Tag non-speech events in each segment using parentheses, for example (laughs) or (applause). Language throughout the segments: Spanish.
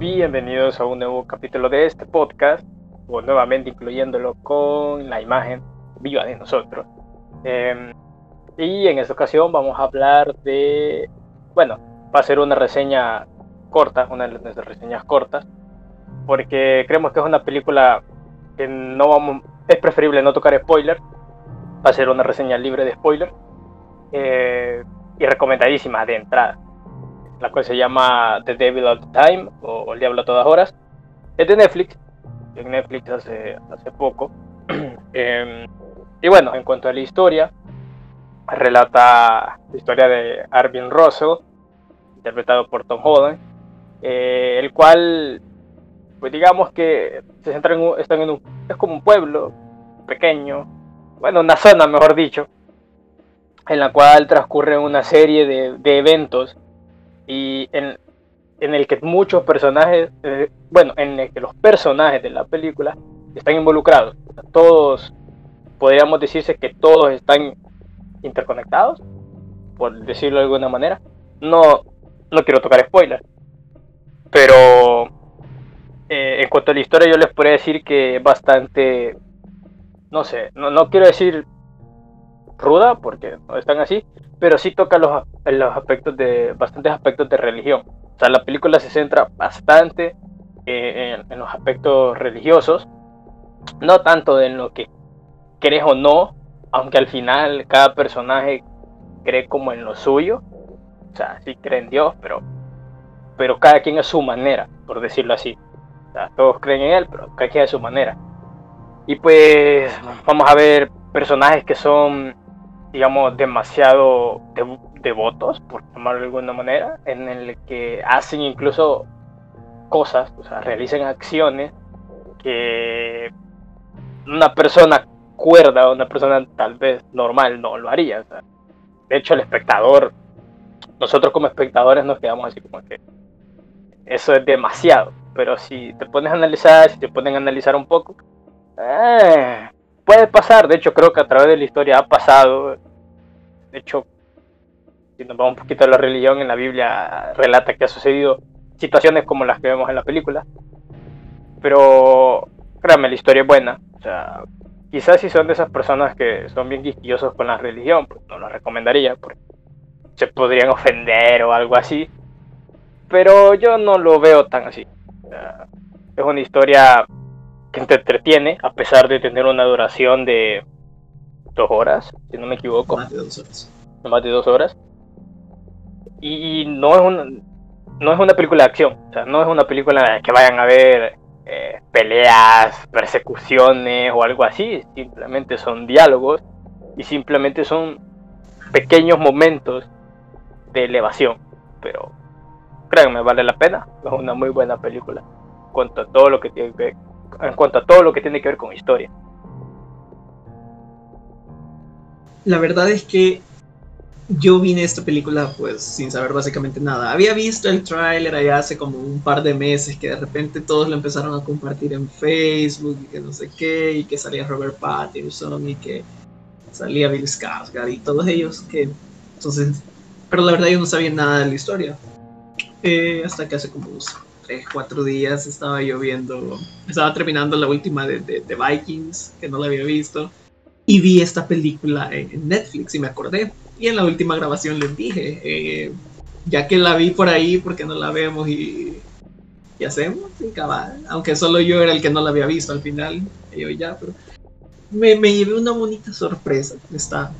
bienvenidos a un nuevo capítulo de este podcast, o nuevamente incluyéndolo con la imagen viva de nosotros. Em, y en esta ocasión vamos a hablar de, bueno, va a ser una reseña corta, una de nuestras reseñas cortas, porque creemos que es una película que no vamos, es preferible no tocar spoiler, va a ser una reseña libre de spoiler eh, y recomendadísima de entrada la cual se llama The Devil All the Time o, El Diablo a todas horas. Es de Netflix, en Netflix hace, hace poco. (clears throat) Em, y bueno, en cuanto a la historia, relata la historia de Arvin Russell, interpretado por Tom Holland, eh, el cual, pues digamos que se centra en, están en un, es como un pueblo pequeño, bueno, una zona mejor dicho, en la cual transcurre una serie de eventos y en, el que muchos personajes, eh, bueno, en el que los personajes de la película están involucrados. Todos, podríamos decirse que todos están interconectados, por decirlo de alguna manera. No, no quiero tocar spoilers, pero eh, en cuanto a la historia yo les podría decir que es bastante, no sé, no, no quiero decir ruda, porque no están así, pero sí toca los, los aspectos de, bastantes aspectos de religión. O sea, la película se centra bastante eh, en, los aspectos religiosos, no tanto en lo que crees o no, aunque al final cada personaje cree como en lo suyo. O sea, sí cree en Dios, pero, pero cada quien a su manera, por decirlo así. Todos creen en Él, pero cada quien a su manera. Y pues vamos a ver personajes que son digamos, demasiado devotos, por llamarlo de alguna manera, en el que hacen incluso cosas, o sea, realizan acciones que una persona cuerda, una persona tal vez normal no lo haría. de hecho, el espectador, nosotros como espectadores nos quedamos así como que eso es demasiado. Pero si te pones a analizar, si te ponen a analizar un poco, eh, puede pasar, de hecho creo que a través de la historia ha pasado. De hecho, si nos vamos un poquito a la religión, en la Biblia relata que ha sucedido situaciones como las que vemos en la película. Pero créanme, la historia es buena. O sea, quizás si son de esas personas que son bien quisquillosos con la religión, pues no lo recomendaría, porque se podrían ofender o algo así. Pero yo no lo veo tan así. es una historia que te entretiene, a pesar de tener una duración de dos horas, si no me equivoco. Más de dos horas. Más de dos horas. Y no es una, no es una película de acción, o sea, no es una película que vayan a ver eh, peleas, persecuciones o algo así, simplemente son diálogos y simplemente son pequeños momentos de elevación, pero créanme, vale la pena, es una muy buena película, en cuanto a todo lo que tiene que en cuanto a todo lo que tiene que ver con historia. La verdad es que yo vine a esta película pues sin saber básicamente nada. Había visto el tráiler allá hace como un par de meses que de repente todos lo empezaron a compartir en Facebook y que no sé qué, y que salía Robert Pattinson y que salía Bill Skarsgård y todos ellos que entonces, pero la verdad yo no sabía nada de la historia. Eh, hasta que hace como unos cuatro días estaba yo estaba terminando la última de, de, Vikings, que no la había visto, y vi esta película en, Netflix y me acordé. Y en la última grabación les dije, eh, ya que la vi por ahí, porque no la vemos y, y hacemos? Aunque solo yo era el que no la había visto al final, yo ya, pero me, me llevé una bonita sorpresa. Está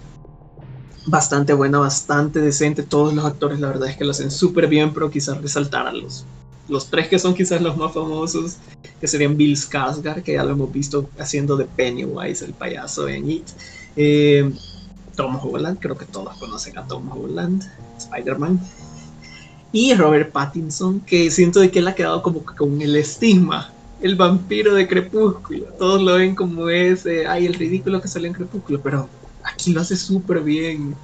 bastante buena, bastante decente. Todos los actores, la verdad es que lo hacen súper bien, pero quizás resaltar a los los tres que son quizás los más famosos, que serían Bill Skarsgård, que ya lo hemos visto haciendo de Pennywise, el payaso en It. Eh, Tom Holland, creo que todos conocen a Tom Holland, Spider-Man. Y Robert Pattinson, que siento de que él ha quedado como con el estigma, el vampiro de Crepúsculo. Todos lo ven como ese, ay, el ridículo que sale en Crepúsculo, pero aquí lo hace súper bien.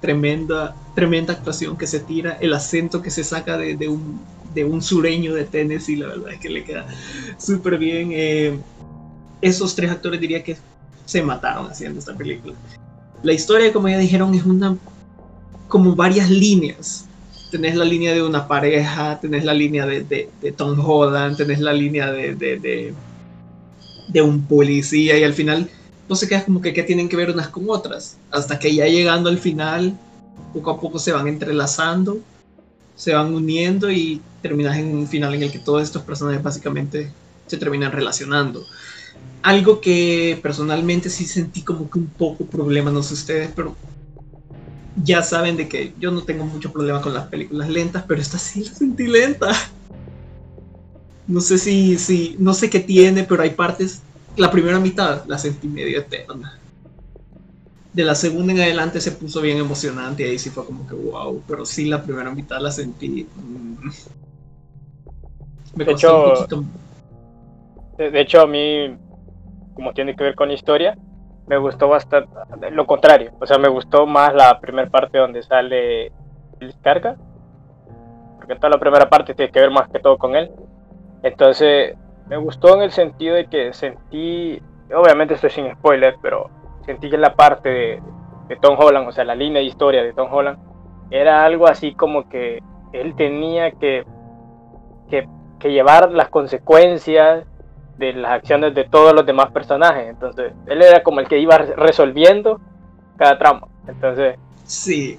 Tremenda, tremenda actuación que se tira, el acento que se saca de un de un sureño de Tennessee, la verdad es que le queda súper bien. Eh, esos tres actores diría que se mataron haciendo esta película. La historia, como ya dijeron, es una como varias líneas tenés la línea de una pareja, tenés la línea de, de, Tom Holland, tenés la línea de, de, de, un policía y al final no se queda como que, que tienen que ver unas con otras, hasta que ya llegando al final, poco a poco se van entrelazando, se van uniendo y terminas en un final en el que todos estos personajes básicamente se terminan relacionando. Algo que personalmente sí sentí como que un poco problema, no sé ustedes, pero ya saben de que yo no tengo mucho problema con las películas lentas, pero esta sí la sentí lenta. No sé si, si, no sé qué tiene, pero hay partes, la primera mitad la sentí medio eterna. De la segunda en adelante se puso bien emocionante y ahí sí fue como que wow, pero sí la primera mitad la sentí. Mm, me de hecho, un poquito. De hecho, a mí, como tiene que ver con historia, me gustó bastante lo contrario. O sea, me gustó más la primera parte donde sale el carga. Porque toda la primera parte tiene que ver más que todo con él. Entonces, me gustó en el sentido de que sentí, obviamente estoy sin spoiler, pero sentí que la parte de, de Tom Holland, o sea, la línea de historia de Tom Holland, era algo así como que él tenía que, que, que llevar las consecuencias de las acciones de todos los demás personajes. Entonces, él era como el que iba resolviendo cada tramo. Entonces, sí.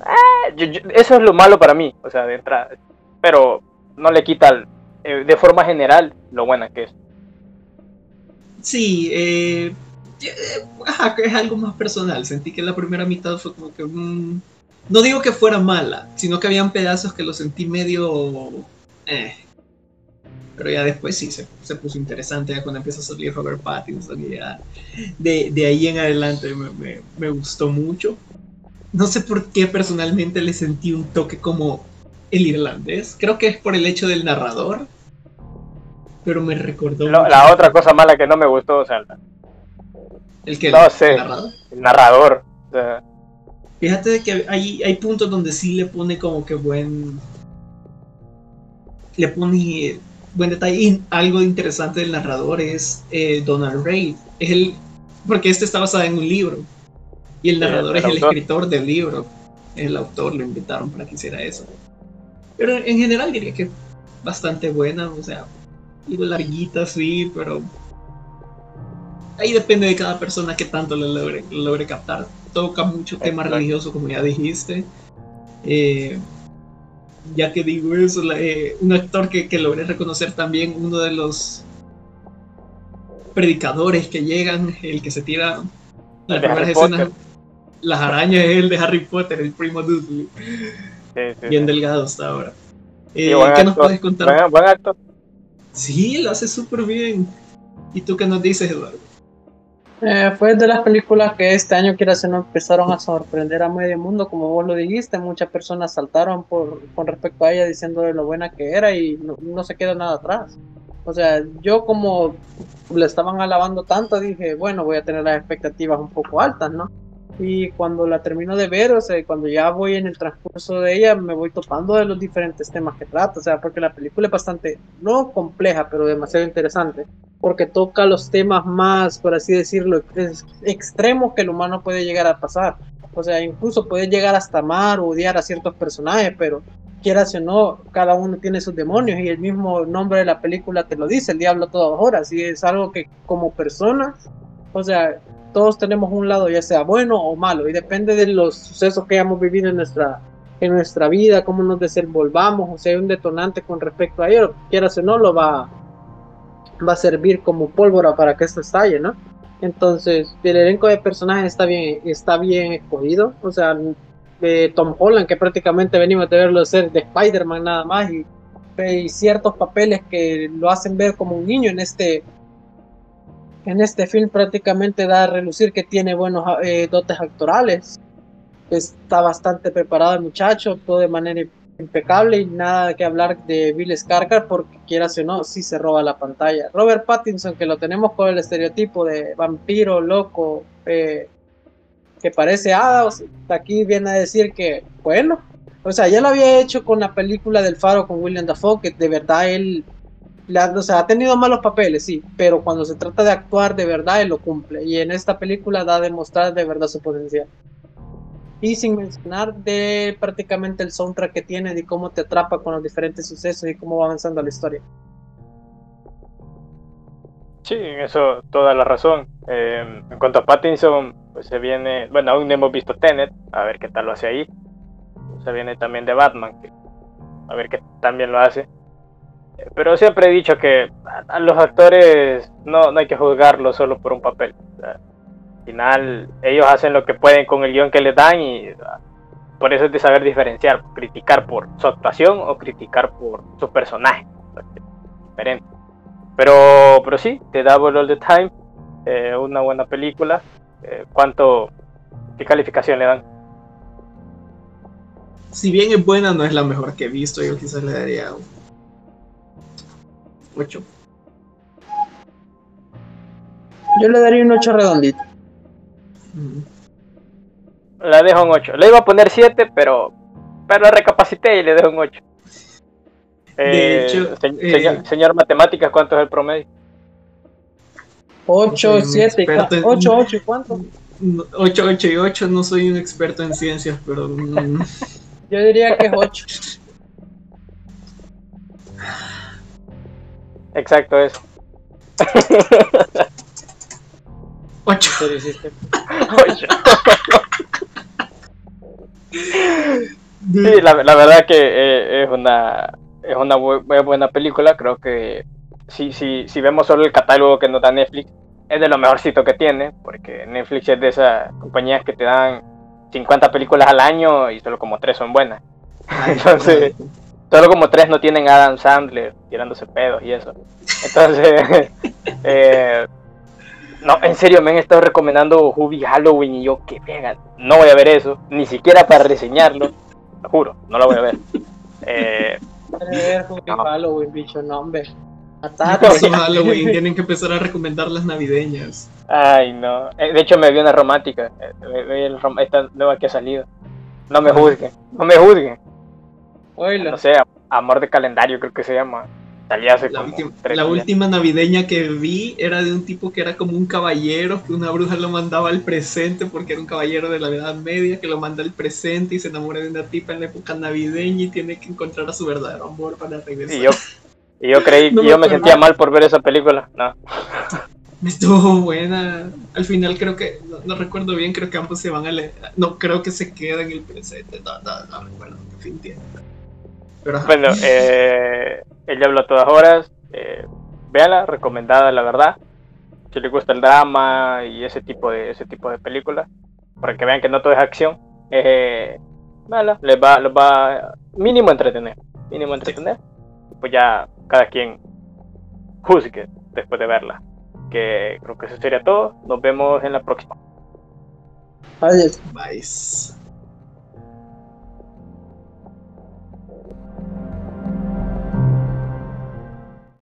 Eh, eso es lo malo para mí, o sea, de entrada. Pero no le quita eh, de forma general lo buena que es. Sí, eh, es algo más personal. Sentí que la primera mitad fue como que. no digo que fuera mala, sino que habían pedazos que lo sentí medio. Eh, pero ya después sí se, se, puso interesante, ya cuando empieza a salir Robert Pattinson y ya de, de ahí en adelante me, me, me, gustó mucho. No sé por qué personalmente le sentí un toque como el irlandés, creo que es por el hecho del narrador, pero me recordó... la otra cosa mala que no me gustó, o sea... El que... No sé, el narrador. Fíjate que hay, hay puntos donde sí le pone como que buen... Le pone buen detalle, algo interesante del narrador es eh, Donald Ray. Es el, porque este está basado en un libro. Y el narrador es el escritor del libro. El autor lo invitaron para que hiciera eso. Pero en general diría que bastante buena. O sea, digo larguita, sí, pero ahí depende de cada persona que tanto le logre, logre captar. Toca mucho tema religioso, como ya dijiste. Eh, ya que digo eso, eh, un actor que, que logré reconocer también, uno de los predicadores que llegan, el que se tira las primeras escenas, las arañas es el de Harry Potter, el primo Dudley. Bien delgado hasta ahora. Eh, ¿Qué nos puedes contar? Buen, actor. Sí, lo hace súper bien. ¿Y tú qué nos dices, Eduardo? Eh, fue de las películas que este año, quiera no empezaron a sorprender a medio mundo, como vos lo dijiste. Muchas personas saltaron por, con respecto a ella diciendo de lo buena que era y no, se queda nada atrás. O sea, yo como le estaban alabando tanto, dije, bueno, voy a tener las expectativas un poco altas, ¿no? Y cuando la termino de ver, o sea, cuando ya voy en el transcurso de ella, me voy topando de los diferentes temas que trata, o sea, porque la película es bastante, no compleja, pero demasiado interesante, porque toca los temas más, por así decirlo, extremos que el humano puede llegar a pasar. O sea, incluso puede llegar hasta amar o odiar a ciertos personajes, pero quieras o no, cada uno tiene sus demonios y el mismo nombre de la película te lo dice, el diablo a todas horas, y es algo que como personas, o sea, todos tenemos un lado ya sea bueno o malo y depende de los sucesos que hayamos vivido en nuestra en nuestra vida, cómo nos desenvolvamos, o sea, hay un detonante con respecto a ello, quieras o no, lo va, va a servir como pólvora para que esto estalle, ¿no? Entonces, el elenco de personajes está bien, está bien escogido, o sea, Tom Holland, que prácticamente venimos de verlo ser de Spider-Man nada más, y, y ciertos papeles que lo hacen ver como un niño en este en este film prácticamente da a relucir que tiene buenos eh, dotes actorales. Está bastante preparado el muchacho, todo de manera impecable y nada que hablar de Bill Skarsgård porque quieras o no, sí se roba la pantalla. Robert Pattinson, que lo tenemos con el estereotipo de vampiro loco, eh, que parece hada, aquí viene a decir que, bueno, o sea, ya lo había hecho con la película del Faro con William Dafoe, que de verdad él o sea, ha tenido malos papeles, sí, pero cuando se trata de actuar de verdad, él lo cumple. Y en esta película da a demostrar de verdad su potencial. Y sin mencionar de prácticamente el soundtrack que tiene, de cómo te atrapa con los diferentes sucesos y cómo va avanzando la historia. Sí, en eso toda la razón. Eh, en cuanto a Pattinson, pues se viene, bueno, aún no hemos visto Tenet, a ver qué tal lo hace ahí. Se viene también de Batman, a ver qué también lo hace. Pero siempre he dicho que a, los actores no, no, hay que juzgarlos solo por un papel. Al final, ellos hacen lo que pueden con el guion que les dan y por eso es de saber diferenciar, criticar por su actuación o criticar por su personaje. Diferente. Pero, pero sí, The Double All the Time, eh, una buena película. Eh, ¿Cuánto, qué calificación le dan? Si bien es buena, no es la mejor que he visto. Yo quizás le daría 8. Yo le daría un 8 redondito. La dejo un 8. Le iba a poner 7, pero, pero recapacité y le dejo un 8. Eh, hecho, eh, señor, Matemáticas, ¿cuánto es el promedio? 8, 7, 8, 8, ¿cuánto? (laughs) 8, 8 y 8, no soy un experto en ciencias, pero... Mm. (laughs) Yo diría que es 8. Exacto, eso. (laughs) 8. 8. Sí, la, la verdad que eh, es una es una buena película, creo que si, si, si vemos solo el catálogo que nos da Netflix, es de lo mejorcito que tiene, porque Netflix es de esas compañías que te dan 50 películas al año y solo como 3 son buenas. Entonces, solo como 3 no tienen Adam Sandler tirándose pedos y eso. Entonces, (laughs) eh, no, en serio, me han estado recomendando Hubie Halloween y yo, que pega, no voy a ver eso, ni siquiera para reseñarlo, lo juro, no lo voy a ver. (laughs) Eh, Halloween, bicho, no, hombre. Halloween, tienen que empezar a recomendar las navideñas. Ay, no. Eh, de hecho, me vi una romántica. Eh, esta nueva que ha salido. No me juzguen, no me juzguen. No sé, Amor de Calendario creo que se llama la, última, navideña que vi era de un tipo que era como un caballero, que una bruja lo mandaba al presente porque era un caballero de la Edad Media, que lo manda al presente y se enamora de una tipa en la época navideña y tiene que encontrar a su verdadero amor para regresar. Y yo, y yo creí, (laughs) que yo me sentía mal por ver esa película. No. (laughs) Estuvo buena. Al final creo que, no, recuerdo bien, creo que ambos se van a leer. No, creo que se queda en el presente. No, no, no recuerdo. fin, Pero, bueno, eh, ella habla a todas horas. Eh, véala, recomendada la verdad. Si les gusta el drama y ese tipo de ese tipo de películas, para que vean que no todo es acción, eh, les va, les va mínimo entretener, mínimo entretener. Pues ya cada quien juzgue después de verla. Que creo que eso sería todo. Nos vemos en la próxima. Adiós. Bye.